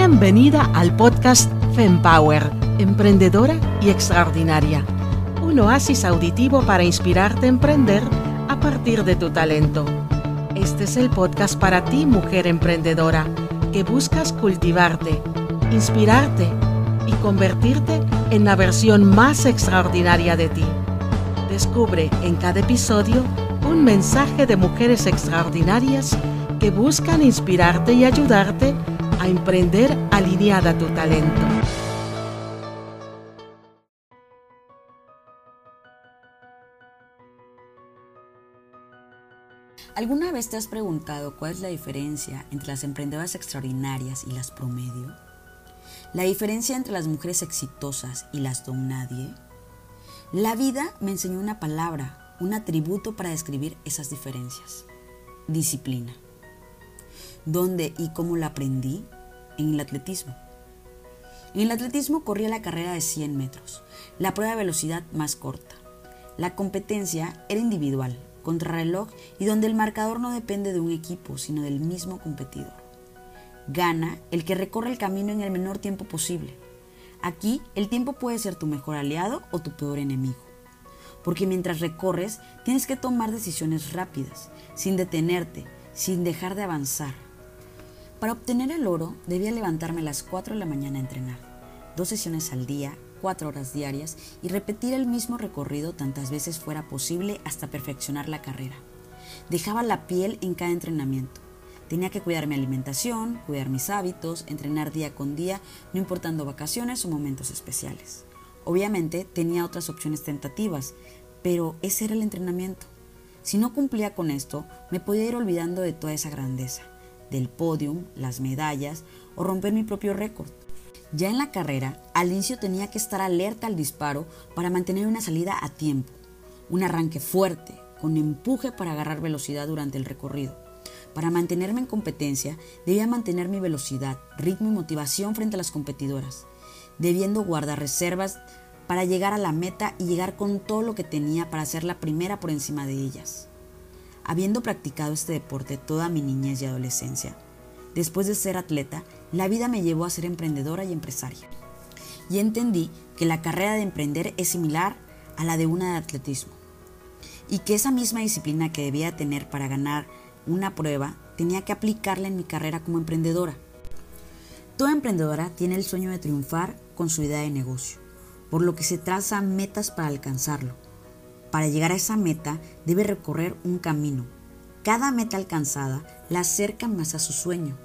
Bienvenida al podcast FemPower, emprendedora y extraordinaria. Un oasis auditivo para inspirarte a emprender a partir de tu talento. Este es el podcast para ti, mujer emprendedora, que buscas cultivarte, inspirarte y convertirte en la versión más extraordinaria de ti. Descubre en cada episodio un mensaje de mujeres extraordinarias que buscan inspirarte y ayudarte a emprender alineada tu talento. ¿Alguna vez te has preguntado cuál es la diferencia entre las emprendedoras extraordinarias y las promedio? La diferencia entre las mujeres exitosas y las don nadie. La vida me enseñó una palabra, un atributo para describir esas diferencias. Disciplina. ¿Dónde y cómo la aprendí? En el atletismo. En el atletismo corría la carrera de 100 metros, la prueba de velocidad más corta. La competencia era individual, contrarreloj y donde el marcador no depende de un equipo, sino del mismo competidor. Gana el que recorre el camino en el menor tiempo posible. Aquí el tiempo puede ser tu mejor aliado o tu peor enemigo. Porque mientras recorres tienes que tomar decisiones rápidas, sin detenerte, sin dejar de avanzar. Para obtener el oro debía levantarme a las 4 de la mañana a entrenar, dos sesiones al día, cuatro horas diarias y repetir el mismo recorrido tantas veces fuera posible hasta perfeccionar la carrera. Dejaba la piel en cada entrenamiento. Tenía que cuidar mi alimentación, cuidar mis hábitos, entrenar día con día, no importando vacaciones o momentos especiales. Obviamente tenía otras opciones tentativas, pero ese era el entrenamiento. Si no cumplía con esto, me podía ir olvidando de toda esa grandeza del podium, las medallas o romper mi propio récord. Ya en la carrera, al inicio tenía que estar alerta al disparo para mantener una salida a tiempo, un arranque fuerte, con empuje para agarrar velocidad durante el recorrido. Para mantenerme en competencia, debía mantener mi velocidad, ritmo y motivación frente a las competidoras, debiendo guardar reservas para llegar a la meta y llegar con todo lo que tenía para ser la primera por encima de ellas habiendo practicado este deporte toda mi niñez y adolescencia. Después de ser atleta, la vida me llevó a ser emprendedora y empresaria. Y entendí que la carrera de emprender es similar a la de una de atletismo. Y que esa misma disciplina que debía tener para ganar una prueba, tenía que aplicarla en mi carrera como emprendedora. Toda emprendedora tiene el sueño de triunfar con su idea de negocio, por lo que se traza metas para alcanzarlo para llegar a esa meta debe recorrer un camino. Cada meta alcanzada la acerca más a su sueño.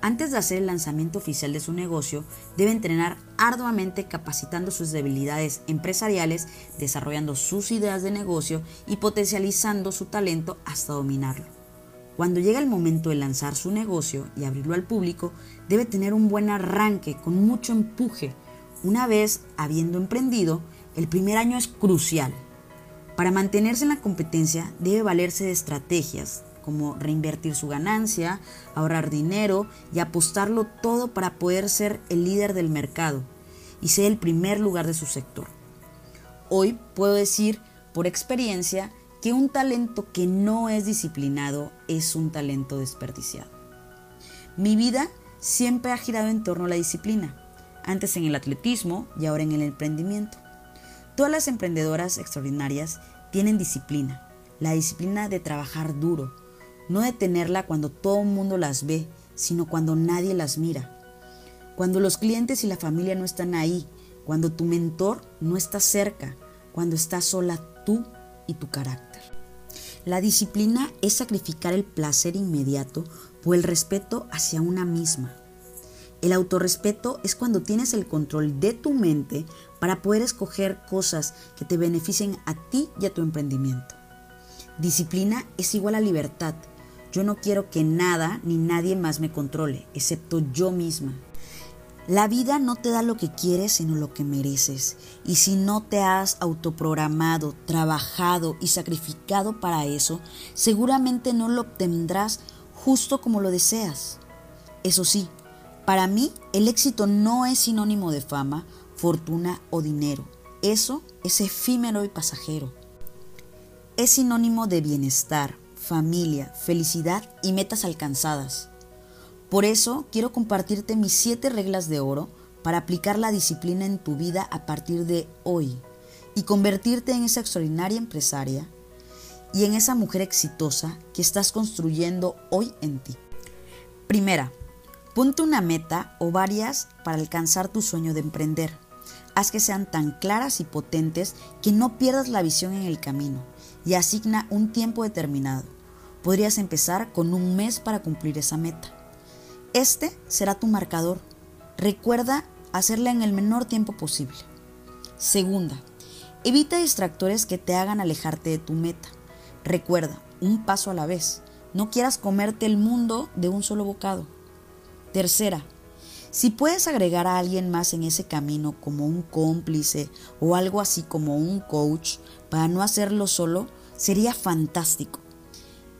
Antes de hacer el lanzamiento oficial de su negocio, debe entrenar arduamente capacitando sus debilidades empresariales, desarrollando sus ideas de negocio y potencializando su talento hasta dominarlo. Cuando llega el momento de lanzar su negocio y abrirlo al público, debe tener un buen arranque con mucho empuje. Una vez habiendo emprendido, el primer año es crucial para mantenerse en la competencia debe valerse de estrategias como reinvertir su ganancia, ahorrar dinero y apostarlo todo para poder ser el líder del mercado y ser el primer lugar de su sector. Hoy puedo decir por experiencia que un talento que no es disciplinado es un talento desperdiciado. Mi vida siempre ha girado en torno a la disciplina, antes en el atletismo y ahora en el emprendimiento. Todas las emprendedoras extraordinarias tienen disciplina, la disciplina de trabajar duro, no de tenerla cuando todo el mundo las ve, sino cuando nadie las mira. Cuando los clientes y la familia no están ahí, cuando tu mentor no está cerca, cuando estás sola tú y tu carácter. La disciplina es sacrificar el placer inmediato por el respeto hacia una misma. El autorrespeto es cuando tienes el control de tu mente para poder escoger cosas que te beneficien a ti y a tu emprendimiento. Disciplina es igual a libertad. Yo no quiero que nada ni nadie más me controle, excepto yo misma. La vida no te da lo que quieres, sino lo que mereces. Y si no te has autoprogramado, trabajado y sacrificado para eso, seguramente no lo obtendrás justo como lo deseas. Eso sí, para mí, el éxito no es sinónimo de fama, fortuna o dinero. Eso es efímero y pasajero. Es sinónimo de bienestar, familia, felicidad y metas alcanzadas. Por eso quiero compartirte mis siete reglas de oro para aplicar la disciplina en tu vida a partir de hoy y convertirte en esa extraordinaria empresaria y en esa mujer exitosa que estás construyendo hoy en ti. Primera, ponte una meta o varias para alcanzar tu sueño de emprender. Haz que sean tan claras y potentes que no pierdas la visión en el camino y asigna un tiempo determinado. Podrías empezar con un mes para cumplir esa meta. Este será tu marcador. Recuerda hacerla en el menor tiempo posible. Segunda, evita distractores que te hagan alejarte de tu meta. Recuerda, un paso a la vez. No quieras comerte el mundo de un solo bocado. Tercera, si puedes agregar a alguien más en ese camino como un cómplice o algo así como un coach para no hacerlo solo, sería fantástico.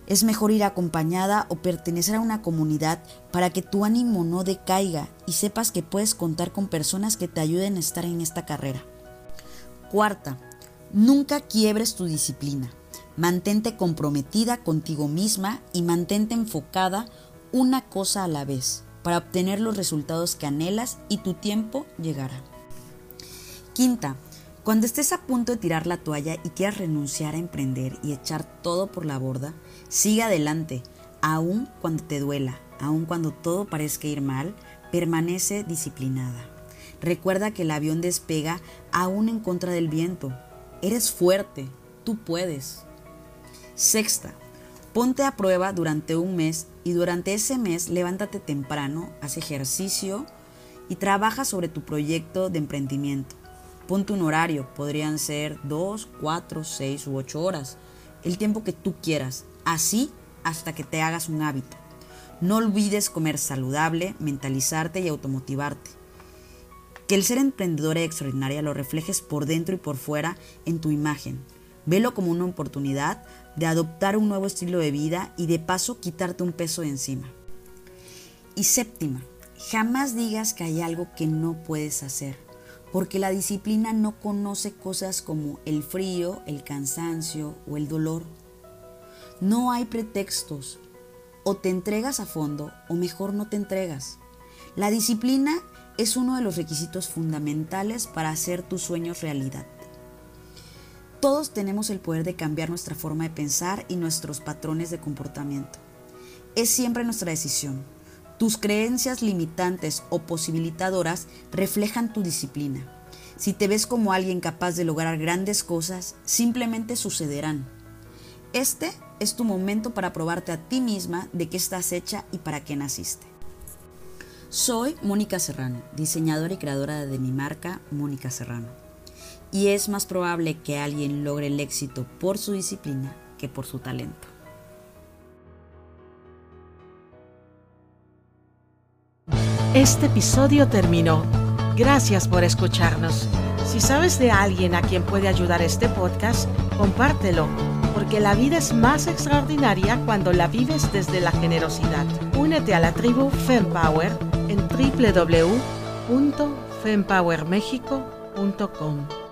Es mejor ir acompañada o pertenecer a una comunidad para que tu ánimo no decaiga y sepas que puedes contar con personas que te ayuden a estar en esta carrera. Cuarta, nunca quiebres tu disciplina. Mantente comprometida contigo misma y mantente enfocada una cosa a la vez para obtener los resultados que anhelas y tu tiempo llegará. Quinta, cuando estés a punto de tirar la toalla y quieras renunciar a emprender y echar todo por la borda, sigue adelante, aun cuando te duela, aun cuando todo parezca ir mal, permanece disciplinada. Recuerda que el avión despega aún en contra del viento. Eres fuerte, tú puedes. Sexta, ponte a prueba durante un mes y durante ese mes levántate temprano, haz ejercicio y trabaja sobre tu proyecto de emprendimiento. Ponte un horario, podrían ser 2, 4, 6 u 8 horas, el tiempo que tú quieras, así hasta que te hagas un hábito. No olvides comer saludable, mentalizarte y automotivarte. Que el ser emprendedora extraordinaria lo reflejes por dentro y por fuera en tu imagen. Velo como una oportunidad de adoptar un nuevo estilo de vida y de paso quitarte un peso de encima. Y séptima, jamás digas que hay algo que no puedes hacer porque la disciplina no conoce cosas como el frío, el cansancio o el dolor. No hay pretextos. O te entregas a fondo o mejor no te entregas. La disciplina es uno de los requisitos fundamentales para hacer tus sueños realidad. Todos tenemos el poder de cambiar nuestra forma de pensar y nuestros patrones de comportamiento. Es siempre nuestra decisión. Tus creencias limitantes o posibilitadoras reflejan tu disciplina. Si te ves como alguien capaz de lograr grandes cosas, simplemente sucederán. Este es tu momento para probarte a ti misma de qué estás hecha y para qué naciste. Soy Mónica Serrano, diseñadora y creadora de mi marca Mónica Serrano. Y es más probable que alguien logre el éxito por su disciplina que por su talento. Este episodio terminó. Gracias por escucharnos. Si sabes de alguien a quien puede ayudar este podcast, compártelo, porque la vida es más extraordinaria cuando la vives desde la generosidad. Únete a la tribu FemPower en www.fempowermexico.com www.radiomaría.com.